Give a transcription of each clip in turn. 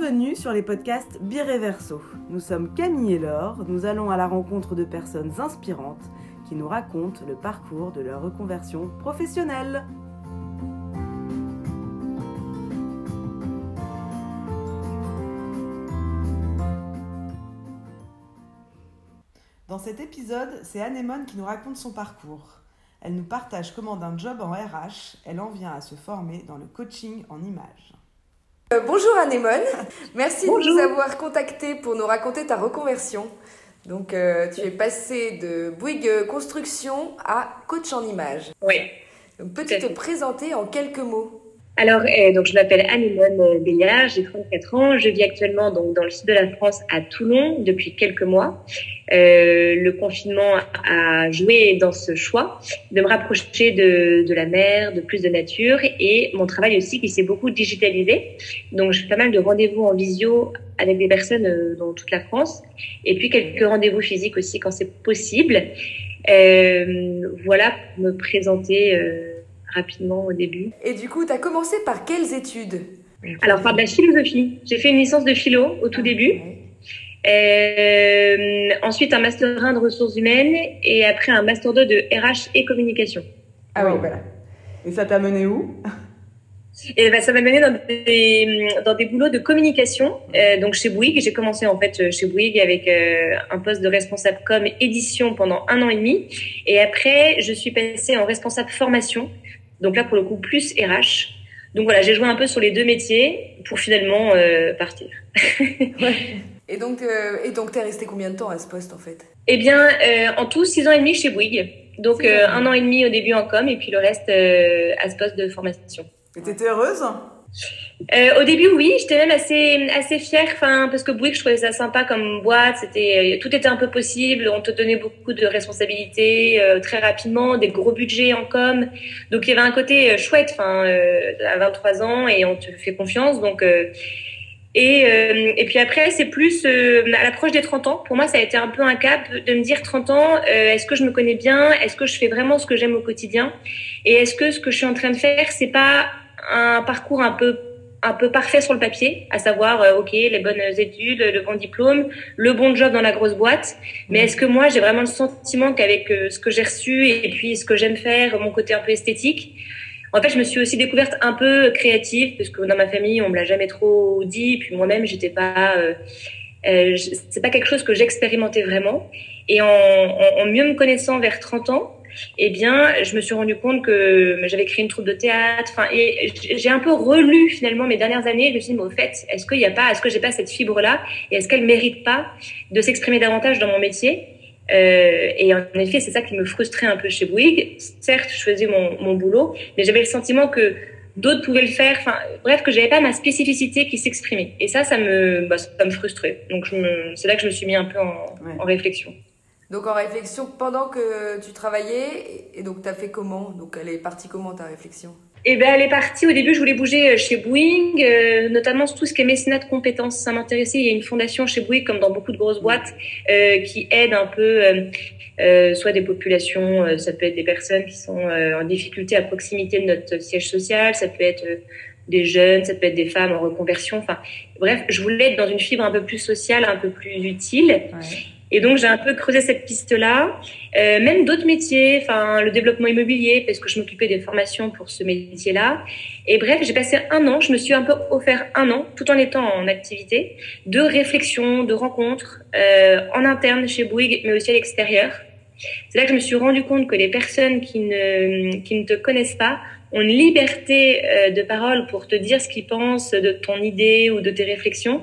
Bienvenue sur les podcasts Bireverso. Nous sommes Camille et Laure, nous allons à la rencontre de personnes inspirantes qui nous racontent le parcours de leur reconversion professionnelle. Dans cet épisode, c'est Anémone qui nous raconte son parcours. Elle nous partage comment d'un job en RH, elle en vient à se former dans le coaching en images. Euh, bonjour Anémone, merci de nous avoir contactés pour nous raconter ta reconversion. Donc euh, tu es passée de Bouygues Construction à coach en images. Oui. Peux-tu te présenter en quelques mots? Alors, euh, donc je m'appelle Anne-Hélène Béliard, j'ai 34 ans, je vis actuellement donc dans le sud de la France à Toulon depuis quelques mois. Euh, le confinement a joué dans ce choix de me rapprocher de, de la mer, de plus de nature et mon travail aussi qui s'est beaucoup digitalisé. Donc je fais pas mal de rendez-vous en visio avec des personnes euh, dans toute la France et puis quelques rendez-vous physiques aussi quand c'est possible. Euh, voilà pour me présenter. Euh, rapidement au début. Et du coup, tu as commencé par quelles études Alors, par de la philosophie. J'ai fait une licence de philo au tout début. Euh, ensuite, un master 1 de ressources humaines et après un master 2 de RH et communication. Ah oui, voilà. Et ça t'a mené où? Et ben, ça m'a mené dans des, dans des boulots de communication. Euh, donc chez Bouygues, j'ai commencé en fait chez Bouygues avec euh, un poste de responsable com édition pendant un an et demi. Et après, je suis passée en responsable formation donc là, pour le coup, plus RH. Donc voilà, j'ai joué un peu sur les deux métiers pour finalement euh, partir. Et donc, euh, et donc, t'es resté combien de temps à ce poste en fait? Eh bien, euh, en tout, six ans et demi chez Bouygues. Donc un an et demi au début en com et puis le reste à ce poste de formation. Et t'étais heureuse? Euh, au début, oui, j'étais même assez assez fière, enfin parce que Bouygues, je trouvais ça sympa comme boîte. C'était tout était un peu possible. On te donnait beaucoup de responsabilités euh, très rapidement, des gros budgets en com. Donc il y avait un côté euh, chouette, enfin euh, à 23 ans et on te fait confiance. Donc et et puis après, c'est plus à l'approche des 30 ans. Pour moi, ça a été un peu un cap de me dire 30 ans. est-ce que je me connais bien? Est-ce que je fais vraiment ce que j'aime au quotidien? Et est-ce que ce que je suis en train de faire, c'est pas un parcours un peu un peu parfait sur le papier, à savoir, euh, ok, les bonnes études, le bon diplôme, le bon job dans la grosse boîte. Mais mm. est-ce que moi, j'ai vraiment le sentiment qu'avec euh, ce que j'ai reçu et puis ce que j'aime faire, mon côté un peu esthétique, en fait, je me suis aussi découverte un peu créative, parce que dans ma famille, on me l'a jamais trop dit. Puis moi-même, j'étais pas, euh, euh c'est pas quelque chose que j'expérimentais vraiment. Et en, en, en mieux me connaissant vers 30 ans, eh bien, je me suis rendu compte que j'avais créé une troupe de théâtre. Enfin, et j'ai un peu relu finalement mes dernières années. Je me suis dit, mais au fait, est-ce qu'il n'y a pas, est-ce que j'ai pas cette fibre-là, et est-ce qu'elle mérite pas de s'exprimer davantage dans mon métier? Euh, Et en effet, c'est ça qui me frustrait un peu chez Bouygues. Certes, je faisais mon, mon boulot, mais j'avais le sentiment que d'autres pouvaient le faire. Enfin, bref, que j'avais pas ma spécificité qui s'exprimait. Et ça, ça me, bah, ça me frustrait. Donc, c'est là que je me suis mis un peu en, en réflexion. Donc en réflexion, pendant que tu travaillais, et donc tu as fait comment? Donc elle est partie comment ta réflexion? Eh ben, elle est partie. Au début, je voulais bouger euh, chez Boeing, euh, notamment tout ce qui est mécénat de compétences. Ça m'intéressait. Il y a une fondation chez Boeing, comme dans beaucoup de grosses boîtes, euh, qui aide un peu euh, soit des populations, ça peut être des personnes qui sont en difficulté à proximité de notre siège social, ça peut être des jeunes, ça peut être des femmes en reconversion. Enfin, bref, je voulais être dans une fibre un peu plus sociale, un peu plus utile. Ouais. Et donc j'ai un peu creusé cette piste-là, euh, même d'autres métiers, enfin le développement immobilier parce que je m'occupais des formations pour ce métier-là. Et bref, j'ai passé un an, je me suis un peu offert un an, tout en étant en activité, de réflexion, de rencontres euh, en interne chez Bouygues, mais aussi à l'extérieur. C'est là que je me suis rendu compte que les personnes qui ne qui ne te connaissent pas ont une liberté euh, de parole pour te dire ce qu'ils pensent de ton idée ou de tes réflexions.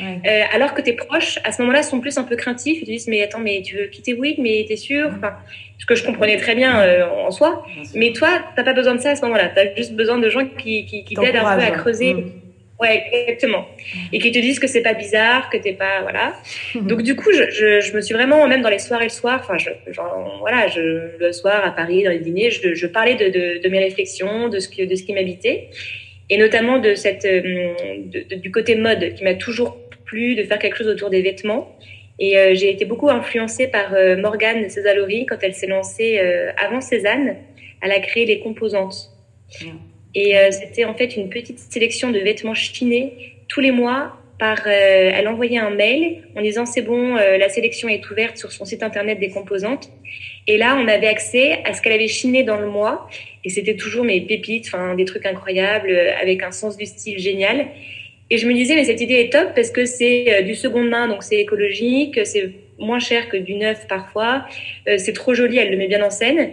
Euh, alors que tes proches, à ce moment-là, sont plus un peu craintifs. Ils te disent, mais attends, mais tu veux quitter Wig, mais t'es sûr? Enfin, Ce que je comprenais très bien euh, en soi. Mais toi, t'as pas besoin de ça à ce moment-là. T'as juste besoin de gens qui, qui, qui t'aident un peu à creuser. Mm. Ouais, exactement. Et qui te disent que c'est pas bizarre, que t'es pas, voilà. Donc du coup, je, je, je, me suis vraiment, même dans les soirs et le soir, enfin, je, genre, voilà, je, le soir à Paris, dans les dîners, je, je parlais de, de, de, mes réflexions, de ce que, de ce qui m'habitait, et notamment de cette, euh, de, du côté mode qui m'a toujours de faire quelque chose autour des vêtements. Et euh, j'ai été beaucoup influencée par euh, Morgane Césalori quand elle s'est lancée euh, avant Cézanne. Elle a créé les composantes. Et c'était en fait une petite sélection de vêtements chinés tous les mois par, elle envoyait un mail en disant c'est bon, la sélection est ouverte sur son site internet des composantes. Et là, on avait accès à ce qu'elle avait chiné dans le mois. Et c'était toujours mes pépites, enfin des trucs incroyables, avec un sens du style génial. Et je me disais, mais cette idée est top parce que c'est du seconde main, donc c'est écologique, c'est moins cher que du neuf parfois, c'est trop joli, elle le met bien en scène.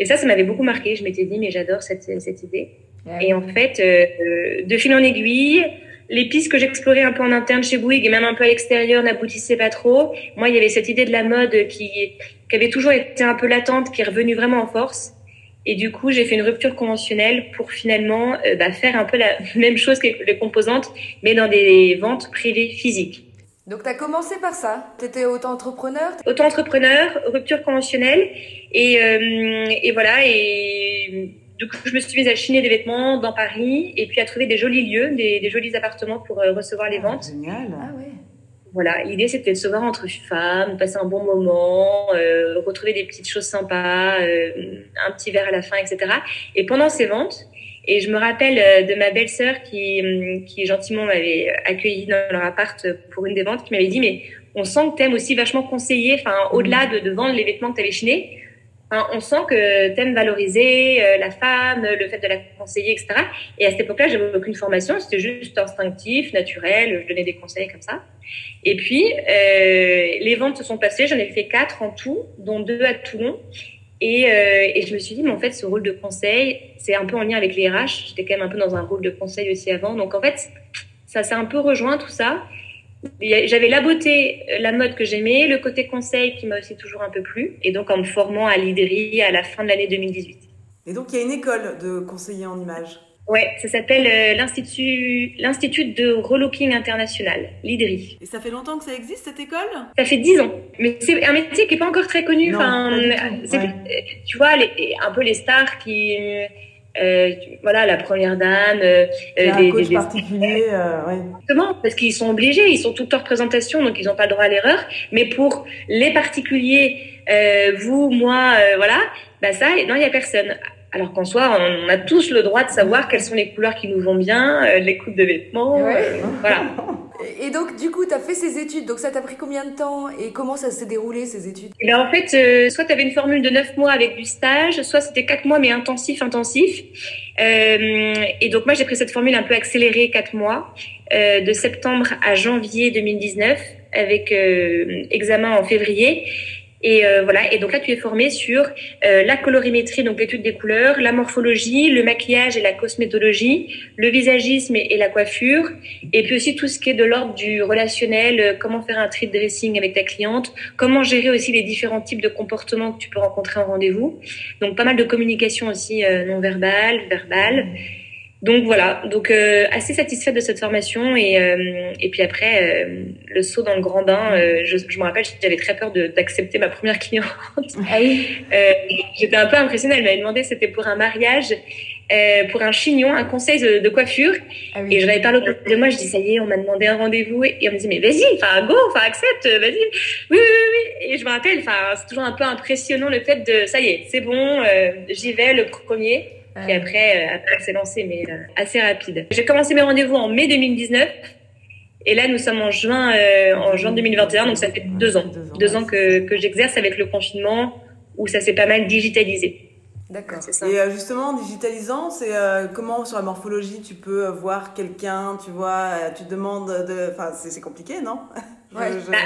Et ça, ça m'avait beaucoup marqué. Je m'étais dit, mais j'adore cette, cette idée. Ah et en fait, euh, de fil en aiguille, les pistes que j'explorais un peu en interne chez Bouygues et même un peu à l'extérieur n'aboutissaient pas trop. Moi, il y avait cette idée de la mode qui, qui avait toujours été un peu latente, qui est revenue vraiment en force. Et du coup, j'ai fait une rupture conventionnelle pour finalement euh, bah, faire un peu la même chose que les composantes, mais dans des ventes privées physiques. Donc, tu as commencé par ça Tu étais auto-entrepreneur? Auto-entrepreneur, rupture conventionnelle. Et, euh, et voilà. Et du coup, je me suis mise à chiner des vêtements dans Paris et puis à trouver des jolis lieux, des, des jolis appartements pour euh, recevoir les ah, ventes. Génial. Ah ouais. Voilà, l'idée c'était de se voir entre femmes, passer un bon moment, euh, retrouver des petites choses sympas, euh, un petit verre à la fin, etc. Et pendant ces ventes, et je me rappelle euh, de ma belle-sœur qui, hum, qui gentiment m'avait accueilli dans leur appart pour une des ventes, qui m'avait dit mais on sent que t'aimes aussi vachement conseiller, enfin au-delà de, de, vendre les vêtements que t'avais chinés, on sent que t'aimes valoriser euh, la femme, le fait de la conseiller, etc. Et à cette époque-là, j'avais aucune formation, c'était juste instinctif, naturel, je donnais des conseils comme ça. Et puis euh, les ventes se sont passées, j'en ai fait quatre en tout, dont deux à Toulon. Et, euh, et, je me suis dit, mais en fait, ce rôle de conseil, c'est un peu en lien avec les RH. J'étais quand même un peu dans un rôle de conseil aussi avant. Donc, en fait, ça s'est un peu rejoint tout ça. J'avais la beauté, la mode que j'aimais, le côté conseil qui m'a aussi toujours un peu plu. Et donc, en me formant à l'IDRI à la fin de l'année 2018. Et donc, il y a une école de conseiller en images Ouais, ça s'appelle euh, l'Institut l'Institut de Relooking International, l'IDRI. Et ça fait longtemps que ça existe cette école? Ça fait dix ans. Mais c'est un métier qui est pas encore très connu. enfin, tu vois, les, un peu les stars qui euh, voilà, la première dame, euh, des, coach des, particulier, euh, ouais. Exactement, parce qu'ils sont obligés, ils sont toute leur présentation, donc ils n'ont pas le droit à l'erreur. Mais pour les particuliers, euh, vous, moi, euh, voilà, bah ça, non, il y a personne. Alors qu'en soi, on a tous le droit de savoir quelles sont les couleurs qui nous vont bien, euh, les coupes de vêtements, euh, voilà. Et donc, du coup, tu as fait ces études. Donc, ça t'a pris combien de temps et comment ça s'est déroulé, ces études? Et En fait, euh, soit tu avais une formule de 9 mois avec du stage, soit c'était 4 mois, mais intensif, intensif. Euh, et donc, moi, j'ai pris cette formule un peu accélérée, 4 mois, euh, de septembre à janvier 2019, avec examen en février. Et euh, voilà. Et donc là, tu es formé sur euh, la colorimétrie, donc l'étude des couleurs, la morphologie, le maquillage et la cosmétologie, le visagisme et, la coiffure, et puis aussi tout ce qui est de l'ordre du relationnel, euh, comment faire un treat dressing avec ta cliente, comment gérer aussi les différents types de comportements que tu peux rencontrer en rendez-vous. Donc pas mal de communication aussi non verbale, verbale. Donc voilà, donc euh, assez satisfaite de cette formation et euh, et puis après euh, le saut dans le grand bain. je, je me rappelle, j'avais très peur d'accepter ma première cliente. Ah oui. J'étais un peu impressionnée. Elle m'avait demandé, c'était pour un mariage, pour un chignon, un conseil de, coiffure. Ah oui. Et je l'avais parlé de moi. Je dis ça y est, on m'a demandé un rendez-vous et, on me dit mais vas-y, enfin go, enfin accepte, vas-y. Oui, oui, oui, oui. Et je me rappelle, enfin c'est toujours un peu impressionnant le fait de ça y est, c'est bon, j'y vais le premier. Puis après, euh, après c'est lancé, mais euh, assez rapide. J'ai commencé mes rendez-vous en mai 2019. Et là, nous sommes en juin, euh, en juin 2021, donc ça fait deux ans. Deux ans que, que j'exerce avec le confinement, où ça s'est pas mal digitalisé. D'accord. Et justement, en digitalisant, c'est comment sur la morphologie tu peux voir quelqu'un, tu vois, tu demandes de, enfin c'est compliqué, non? Ouais. Bah,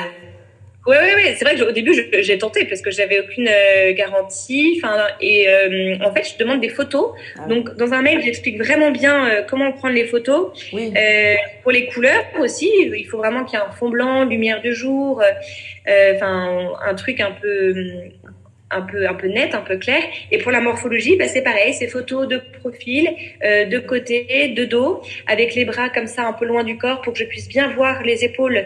oui, oui, oui. C'est vrai qu'au début, j'ai tenté parce que j'avais aucune euh, garantie. Enfin, et euh, en fait, je demande des photos. Ah. Donc, dans un mail, j'explique vraiment bien euh, comment prendre les photos. Oui. pour les couleurs aussi, il faut vraiment qu'il y ait un fond blanc, lumière de jour, enfin, un truc un peu un peu un peu net, un peu clair. Et pour la morphologie, bah, c'est pareil, c'est photos de profil, euh, de côté, de dos, avec les bras comme ça un peu loin du corps pour que je puisse bien voir les épaules,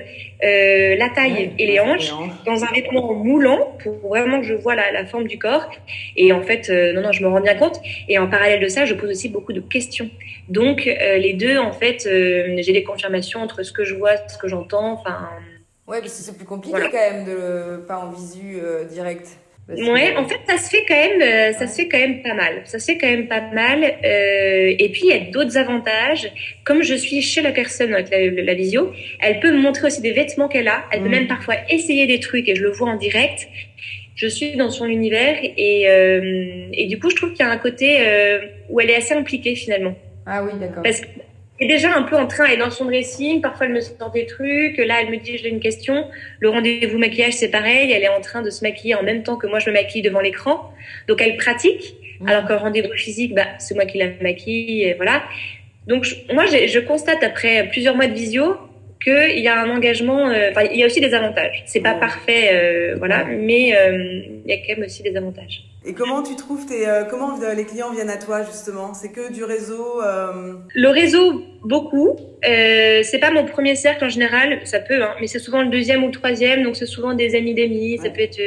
euh, la taille et les hanches, dans un vêtement moulant pour vraiment que je vois la, la forme du corps. Et en fait, euh, non non, je me rends bien compte. Et en parallèle de ça, je pose aussi beaucoup de questions. Donc euh, les deux, en fait, euh, j'ai des confirmations entre ce que je vois, ce que j'entends. Enfin. Ouais, parce que c'est plus compliqué quand même de pas en visu direct. Ouais, en fait, ça se fait quand même, euh, ça se fait quand même pas mal. Ça se fait quand même pas mal. Euh, et puis, il y a d'autres avantages. Comme je suis chez la personne avec la, visio, elle peut me montrer aussi des vêtements qu'elle a. Elle peut mm. même parfois essayer des trucs et je le vois en direct. Je suis dans son univers et, euh, et du coup, je trouve qu'il y a un côté euh, où elle est assez impliquée finalement. Ah oui, d'accord. Parce est déjà un peu en train, elle est dans son dressing, parfois elle me sort des trucs, là elle me dit j'ai une question, le rendez-vous maquillage c'est pareil, elle est en train de se maquiller en même temps que moi je me maquille devant l'écran, donc elle pratique, mmh. alors qu'un rendez-vous physique, bah, c'est moi qui la maquille, et voilà. Donc moi je constate après plusieurs mois de visio qu'il y a un engagement, euh, enfin il y a aussi des avantages, c'est pas parfait, euh, voilà, mais euh, il y a quand même aussi des avantages. Et comment tu trouves tes, euh, comment les clients viennent à toi justement? C'est que du réseau euh... Le réseau, beaucoup. Euh, c'est pas mon premier cercle en général, ça peut, hein, mais c'est souvent le deuxième ou le troisième, donc c'est souvent des amis d'amis, ça peut être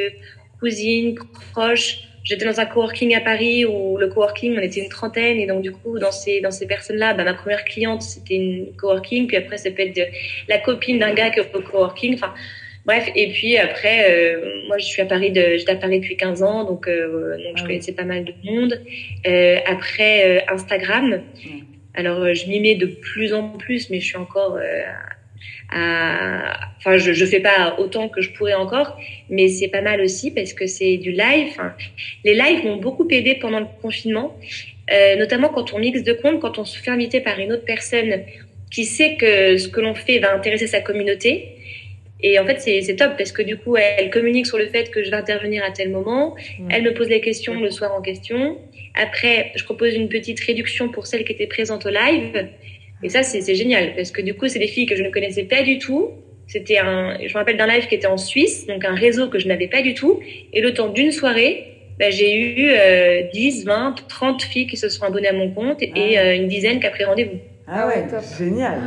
cousines, proches. J'étais dans un coworking à Paris où le coworking, on était une trentaine et donc du coup dans ces dans ces personnes-là, bah, ma première cliente c'était une coworking, puis après ça peut être la copine d'un gars qui est au coworking. Enfin, Bref, et puis après, euh, moi je suis à Paris, de, j'étais à Paris depuis 15 ans, donc, euh, donc je ah connaissais pas mal de monde. Euh, après euh, Instagram, alors je m'y mets de plus en plus, mais je suis encore à, enfin je, je fais pas autant que je pourrais encore, mais c'est pas mal aussi parce que c'est du live. Enfin, les lives m'ont beaucoup aidé pendant le confinement, notamment quand on mixe de comptes, quand on se fait inviter par une autre personne qui sait que ce que l'on fait va intéresser sa communauté et en fait, c'est top parce que du coup, elle communique sur le fait que je vais intervenir à tel moment. Elle me pose les questions le soir en question. Après, je propose une petite réduction pour celles qui étaient présentes au live. Et ça, c'est génial parce que du coup, c'est des filles que je ne connaissais pas du tout. C'était un, je me rappelle d'un live qui était en Suisse, donc un réseau que je n'avais pas du tout. Et le temps d'une soirée, bah, j'ai eu euh, 10, 20, 30 filles qui se sont abonnées à mon compte et ah euh, une dizaine qui a pris rendez-vous. Ah ouais, top. génial.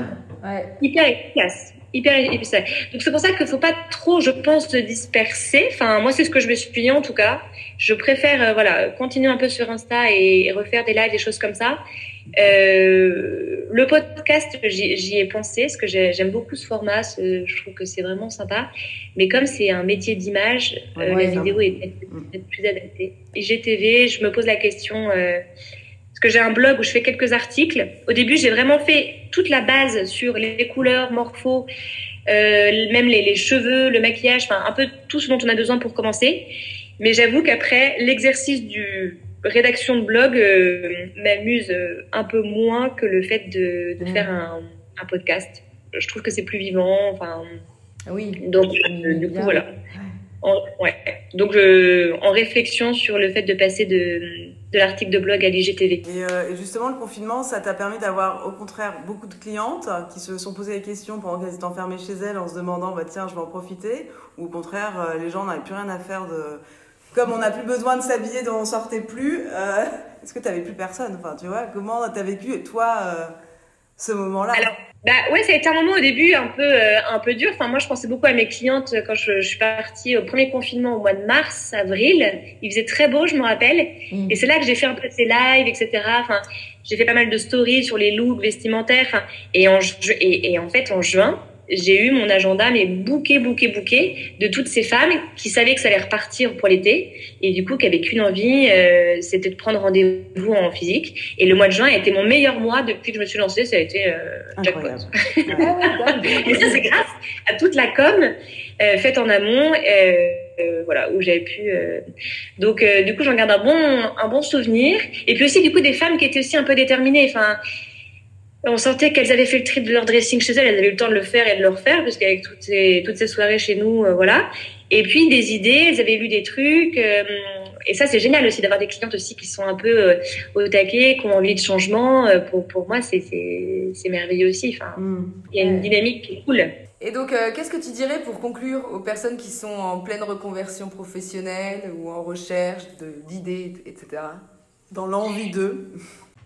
Ouais. Hyper efficace hyper efficace. Donc c'est pour ça qu'il faut pas trop, je pense, se disperser. Enfin, moi c'est ce que je me suis dit en tout cas. Je préfère euh, voilà continuer un peu sur Insta et, refaire des lives, des choses comme ça. Euh, le podcast, j'y ai pensé parce que j'aime beaucoup ce format. je trouve que c'est vraiment sympa. Mais comme c'est un métier d'image, euh, la vidéo est peut-être plus adaptée. IGTV, je me pose la question. Euh, parce que j'ai un blog où je fais quelques articles. Au début, j'ai vraiment fait toute la base sur les couleurs, morpho, euh, même les, les, cheveux, le maquillage, enfin un peu tout ce dont on a besoin pour commencer. Mais j'avoue qu'après, l'exercice du rédaction de blog euh, m'amuse euh, un peu moins que le fait de, de faire un, un, podcast. Je trouve que c'est plus vivant. Enfin, oui. Donc, euh, du coup, voilà. En, ouais. Donc, en réflexion sur le fait de passer de de l'article de blog à l'IGTV. Euh, et, justement, le confinement, ça t'a permis d'avoir au contraire beaucoup de clientes qui se sont posées des questions pendant qu'elles étaient enfermées chez elles en se demandant bah, tiens, je vais en profiter Ou au contraire, les gens n'avaient plus rien à faire de. Comme on n'a plus besoin de s'habiller, dont on sortait plus, euh, est-ce que tu n'avais plus personne? Enfin, tu vois, comment tu as vécu, toi, ce moment-là? Bah ouais, ça a été un moment au début un peu euh, un peu dur. Enfin moi je pensais beaucoup à mes clientes quand je, je, suis partie au premier confinement au mois de mars, avril. Il faisait très beau, je me rappelle. Mm. Et c'est là que j'ai fait un peu ces lives, etc. Enfin j'ai fait pas mal de stories sur les looks vestimentaires. Enfin, et en et, et en fait en juin j'ai eu mon agenda mais bouqué, bouqué, bouqué de toutes ces femmes qui savaient que ça allait repartir pour l'été et du coup qui avaient qu'une envie, euh, c'était de prendre rendez-vous en physique. Et le mois de juin a été mon meilleur mois depuis que je me suis lancée, ça a été euh, jackpot. Et ça c'est grâce à toute la com euh, faite en amont, euh, voilà où j'avais pu. Euh, donc euh, du coup j'en garde un bon un bon souvenir. Et puis aussi du coup des femmes qui étaient aussi un peu déterminées. Enfin on sentait qu'elles avaient fait le tri de leur dressing chez elles, elles avaient eu le temps de le faire et de le refaire, parce qu'avec toutes ces, toutes ces soirées chez nous, euh, voilà. Et puis des idées, elles avaient lu des trucs. Euh, et ça, c'est génial aussi d'avoir des clientes aussi qui sont un peu euh, au taquet, qui ont envie de changement. pour, pour moi, c'est merveilleux aussi. Enfin, mm. il y a une dynamique qui est cool. Et donc, qu'est-ce que tu dirais pour conclure aux personnes qui sont en pleine reconversion professionnelle ou en recherche d'idées, etc. Dans l'envie d'eux?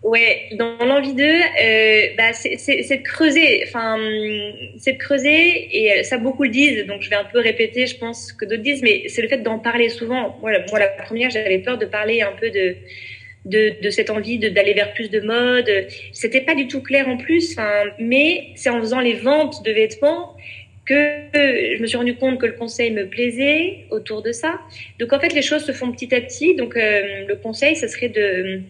Ouais, dans l'envie d'eux, euh, bah, c'est de creuser, enfin, c'est de creuser, et euh, ça beaucoup le disent, donc je vais un peu répéter, je pense que d'autres disent, mais c'est le fait d'en parler souvent. Moi, la, première, j'avais peur de parler un peu de de, de cette envie d'aller vers plus de mode. C'était pas du tout clair en plus, mais c'est en faisant les ventes de vêtements que je me suis rendu compte que le conseil me plaisait autour de ça. Donc en fait, les choses se font petit à petit. Donc euh, le conseil, ce serait de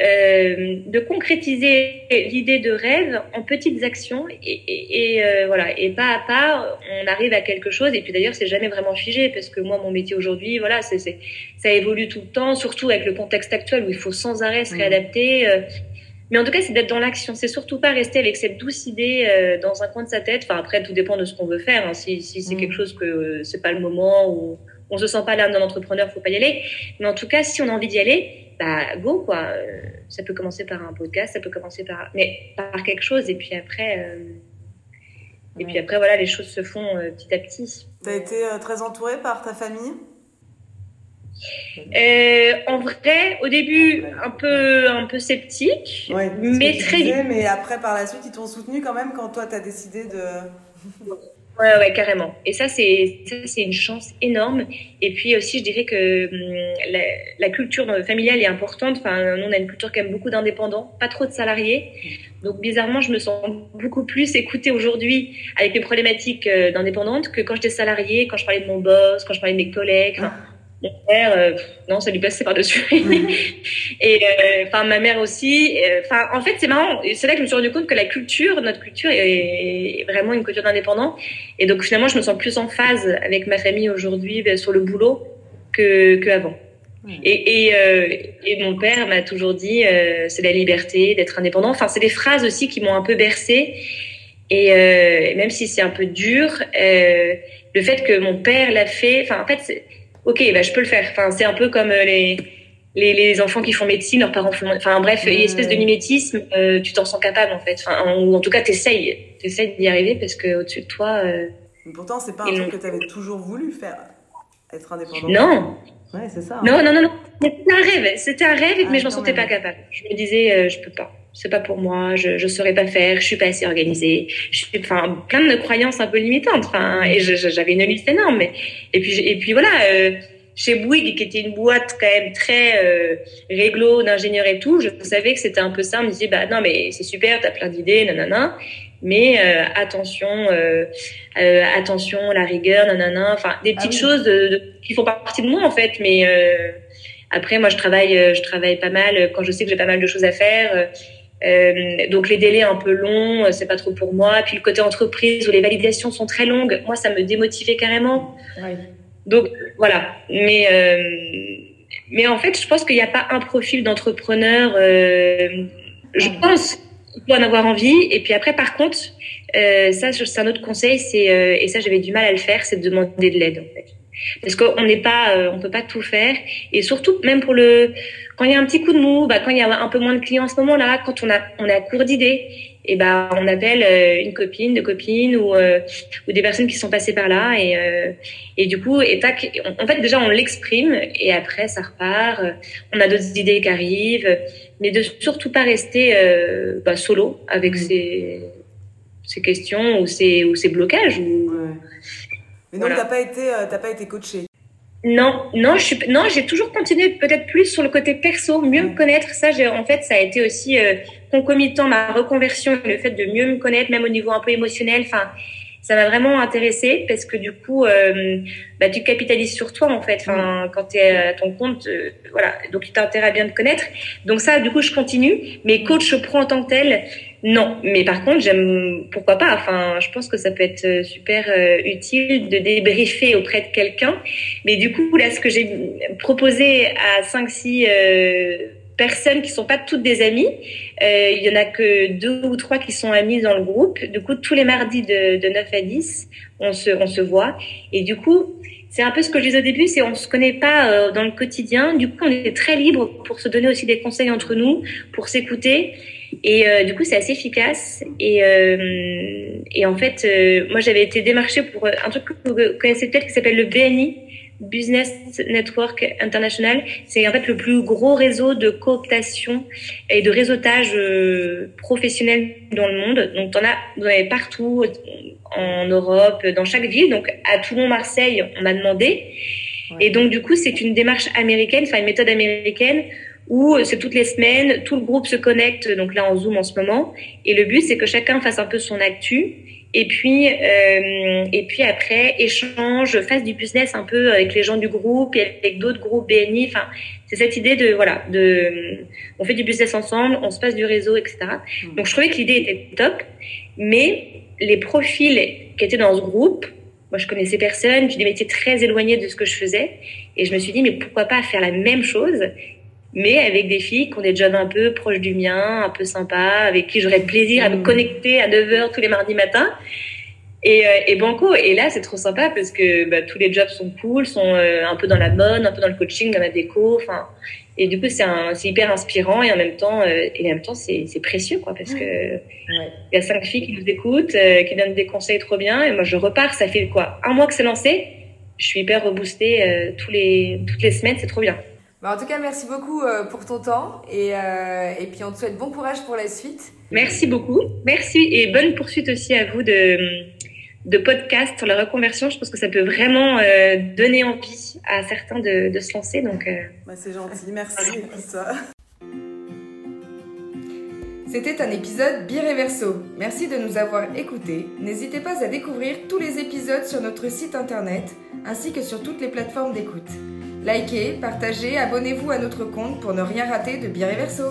euh, de concrétiser l'idée de rêve en petites actions et, et, euh, voilà et pas à pas on arrive à quelque chose et puis d'ailleurs c'est jamais vraiment figé parce que moi mon métier aujourd'hui voilà c'est ça évolue tout le temps surtout avec le contexte actuel où il faut sans arrêt se réadapter euh, mais en tout cas, c'est d'être dans l'action. C'est surtout pas rester avec cette douce idée euh, dans un coin de sa tête. Enfin, après, tout dépend de ce qu'on veut faire. Hein. Si, si c'est mm. quelque chose que euh, c'est pas le moment ou on se sent pas l'âme d'un entrepreneur, faut pas y aller. Mais en tout cas, si on a envie d'y aller, bah go quoi. Euh, ça peut commencer par un podcast, ça peut commencer par, mais par quelque chose. Et puis après, et puis après voilà, les choses se font petit à petit. T'as été très entourée par ta famille? Euh, en vrai, au début, un peu, un peu sceptique, mais très disais, Mais après, par la suite, ils t'ont soutenu quand même quand toi, tu as décidé de. Ouais, ouais, carrément. Et ça, c'est c'est une chance énorme. Et puis aussi, je dirais que hum, la, culture familiale est importante. Enfin, on a une culture quand même beaucoup d'indépendants, pas trop de salariés. Donc, bizarrement, je me sens beaucoup plus écoutée aujourd'hui avec les problématiques euh, d'indépendante que quand j'étais salariée, quand je parlais de mon boss, quand je parlais de mes collègues. Mon père, euh, non, ça lui passait par-dessus. et euh, enfin, ma mère aussi. Enfin, en fait, c'est marrant. C'est là que je me suis rendu compte que la culture, notre culture, est vraiment une culture d'indépendant. Et donc, finalement, je me sens plus en phase avec ma famille aujourd'hui ben, sur le boulot que qu'avant. Et, et, euh, et, mon père m'a toujours dit, c'est la liberté d'être indépendant. Enfin, c'est des phrases aussi qui m'ont un peu bercée. Et même si c'est un peu dur, le fait que mon père l'a fait, enfin, en fait, ok, bah, je peux le faire. Enfin, c'est un peu comme euh, les, les, les, enfants qui font médecine, leurs parents font. Enfin, bref, une espèce de mimétisme, euh, tu t'en sens capable, en fait. Enfin, ou en tout cas, t'essayes. T'essayes d'y arriver parce qu'au-dessus de toi. Euh, pourtant, c'est pas un truc que tu avais toujours voulu faire, être indépendant. Non. Ouais, c'est ça. Non, non, non, non. C'était un rêve. C'était un rêve, mais je m'en sentais pas capable. Je me disais, je peux pas c'est pas pour moi, je je saurais pas faire, je suis pas assez organisée, je suis enfin plein de croyances un peu limitantes, enfin et j'avais une liste énorme. et puis et puis voilà, euh, chez Bouygues qui était une boîte quand même très euh, réglo d'ingénieurs et tout, je savais que c'était un peu ça. On me disait bah non mais c'est super, t'as plein d'idées, nanana, mais euh, attention, euh, euh, attention la rigueur, nanana, enfin des petites ah choses de, qui font partie de moi en fait, mais après moi je travaille je travaille pas mal quand je sais que j'ai pas mal de choses à faire euh, donc les délais un peu longs, euh, c'est pas trop pour moi. Puis le côté entreprise où les validations sont très longues, moi ça me démotivait carrément. Donc voilà. Mais euh, mais en fait, je pense qu'il n'y a pas un profil d'entrepreneur. Euh, je pense qu'il faut en avoir envie. Et puis après, par contre, euh, ça c'est un autre conseil, c'est et ça j'avais du mal à le faire, c'est de demander de l'aide en fait parce qu'on n'est pas, euh, on peut pas tout faire. Et surtout, même pour le, quand il y a un petit coup de mou, bah, quand il y a un peu moins de clients en ce moment-là, quand on a, on a court d'idées, et ben on appelle euh, une copine, deux copines ou, euh, ou des personnes qui sont passées par là et, et du coup et tac, en fait déjà on l'exprime et après ça repart. On a d'autres idées qui arrivent, mais de surtout pas rester bah, solo avec ces, ces questions ou ces, ou ces blocages. Ou, mais donc, t'as pas été, euh, t'as pas été coaché. Non, non, je suis, non, j'ai toujours continué peut-être plus sur le côté perso, mieux me connaître. Ça, j'ai, en fait, ça a été aussi euh, concomitant ma reconversion, le fait de mieux me connaître, même au niveau un peu émotionnel. Enfin, ça m'a vraiment intéressée parce que du coup, euh, bah, tu capitalises sur toi en fait. Enfin, quand tu es à ton compte, euh, voilà. Donc, tu as intérêt à bien te connaître. Donc ça, du coup, je continue. Mais coach pro en tant que tel, non. Mais par contre, j'aime, pourquoi pas. Enfin, je pense que ça peut être euh, super utile de débriefer auprès de quelqu'un. Mais du coup, là, ce que j'ai proposé à 5-6 personnes qui sont pas toutes des amies. Euh, il y en a que deux ou trois qui sont amies dans le groupe. Du coup, tous les mardis de, de 9 à 10, on se, on se voit. Et du coup, c'est un peu ce que je disais au début, c'est on se connaît pas euh, dans le quotidien. Du coup, on est très libre pour se donner aussi des conseils entre nous, pour s'écouter. Et euh, du coup, c'est assez efficace. Et, euh, et en fait, euh, moi, j'avais été démarchée pour un truc que vous connaissez peut-être qui s'appelle le BNI. Business Network International, c'est en fait le plus gros réseau de cooptation et de réseautage euh, professionnel dans le monde. Donc, on a, vous en avez partout en Europe, dans chaque ville. Donc, à Toulon, Marseille, on m'a demandé. Et donc, du coup, c'est une démarche américaine, enfin une méthode américaine où c'est toutes les semaines, tout le groupe se connecte, donc là en Zoom en ce moment. Et le but, c'est que chacun fasse un peu son actu Et puis, euh, et puis après, échange, fasse du business un peu avec les gens du groupe et avec d'autres groupes BNI. Enfin, c'est cette idée de, voilà, de, on fait du business ensemble, on se passe du réseau, etc. Mmh. Donc, je trouvais que l'idée était top, mais les profils qui étaient dans ce groupe, moi, je connaissais personne, j'ai des métiers très éloignés de ce que je faisais. Et je me suis dit, mais pourquoi pas faire la même chose, mais avec des filles qui ont des jobs un peu proches du mien, un peu sympas, avec qui j'aurais plaisir à me mmh. connecter à 9h tous les mardis matins. Et, euh, et banco. Et là, c'est trop sympa parce que bah, tous les jobs sont cool, sont euh, un peu dans la mode, un peu dans le coaching, dans la déco. Enfin, et du coup, c'est hyper inspirant et en même temps, euh, et en même temps, c'est précieux, quoi, parce que il y a cinq filles qui nous écoutent, qui donnent des conseils trop bien. Et moi, je repars. Ça fait quoi Un mois que c'est lancé. Je suis hyper reboostée tous les toutes les semaines. C'est trop bien. Bah, en tout cas, merci beaucoup pour ton temps et, et puis on te souhaite bon courage pour la suite. Merci beaucoup. Merci et bonne poursuite aussi à vous de de podcast sur la reconversion. Je pense que ça peut vraiment euh, donner envie à certains de, de se lancer. Donc, euh... bah, c'est gentil, merci. C'était un épisode Bireverso. Merci de nous avoir écoutés. N'hésitez pas à découvrir tous les épisodes sur notre site internet ainsi que sur toutes les plateformes d'écoute. Likez, partagez, abonnez-vous à notre compte pour ne rien rater de Bireverso.